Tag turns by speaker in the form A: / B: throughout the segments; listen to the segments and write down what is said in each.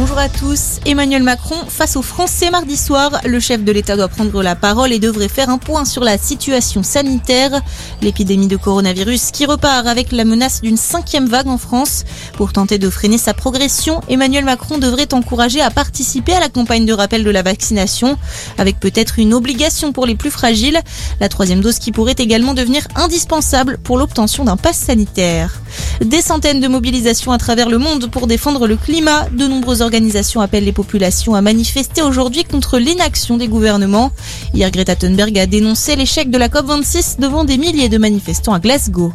A: Bonjour à tous. Emmanuel Macron face aux Français mardi soir. Le chef de l'État doit prendre la parole et devrait faire un point sur la situation sanitaire. L'épidémie de coronavirus qui repart avec la menace d'une cinquième vague en France. Pour tenter de freiner sa progression, Emmanuel Macron devrait encourager à participer à la campagne de rappel de la vaccination, avec peut-être une obligation pour les plus fragiles. La troisième dose qui pourrait également devenir indispensable pour l'obtention d'un pass sanitaire. Des centaines de mobilisations à travers le monde pour défendre le climat. De nombreuses organisations appellent les populations à manifester aujourd'hui contre l'inaction des gouvernements. Hier, Greta Thunberg a dénoncé l'échec de la COP26 devant des milliers de manifestants à Glasgow.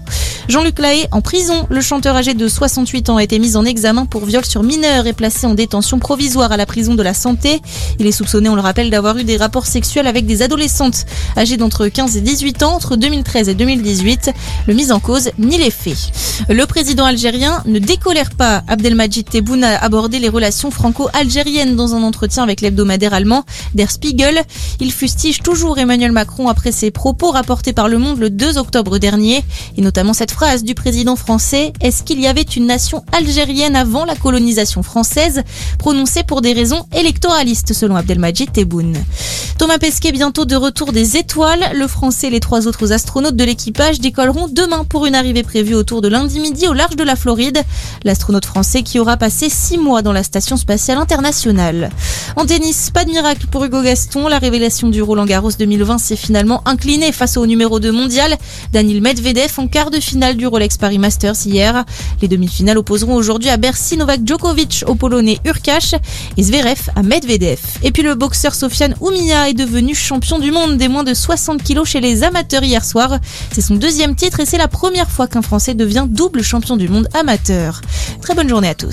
A: Jean-Luc Lahaye en prison. Le chanteur âgé de 68 ans a été mis en examen pour viol sur mineur et placé en détention provisoire à la prison de la santé. Il est soupçonné, on le rappelle, d'avoir eu des rapports sexuels avec des adolescentes âgées d'entre 15 et 18 ans entre 2013 et 2018. Le mis en cause nie les faits. Le président algérien ne décolère pas. Abdelmajid Tebboune a abordé les relations franco-algériennes dans un entretien avec l'hebdomadaire allemand Der Spiegel. Il fustige toujours Emmanuel Macron après ses propos rapportés par Le Monde le 2 octobre dernier, et notamment cette phrase du président français Est-ce qu'il y avait une nation algérienne avant la colonisation française? prononcée pour des raisons électoralistes selon Abdelmajid Tebboune. Thomas Pesquet bientôt de retour des étoiles. Le français et les trois autres astronautes de l'équipage décolleront demain pour une arrivée prévue autour de lundi midi au large de la Floride. L'astronaute français qui aura passé six mois dans la station spatiale internationale. En tennis, pas de miracle pour Hugo Gaston. La révélation du Roland Garros 2020 s'est finalement inclinée face au numéro 2 mondial, Daniel Medvedev, en quart de du Rolex Paris Masters hier. Les demi-finales opposeront aujourd'hui à Bercy Novak Djokovic au Polonais Urkash et Zverev à Medvedev. Et puis le boxeur Sofiane Oumia est devenu champion du monde des moins de 60 kilos chez les amateurs hier soir. C'est son deuxième titre et c'est la première fois qu'un Français devient double champion du monde amateur. Très bonne journée à tous.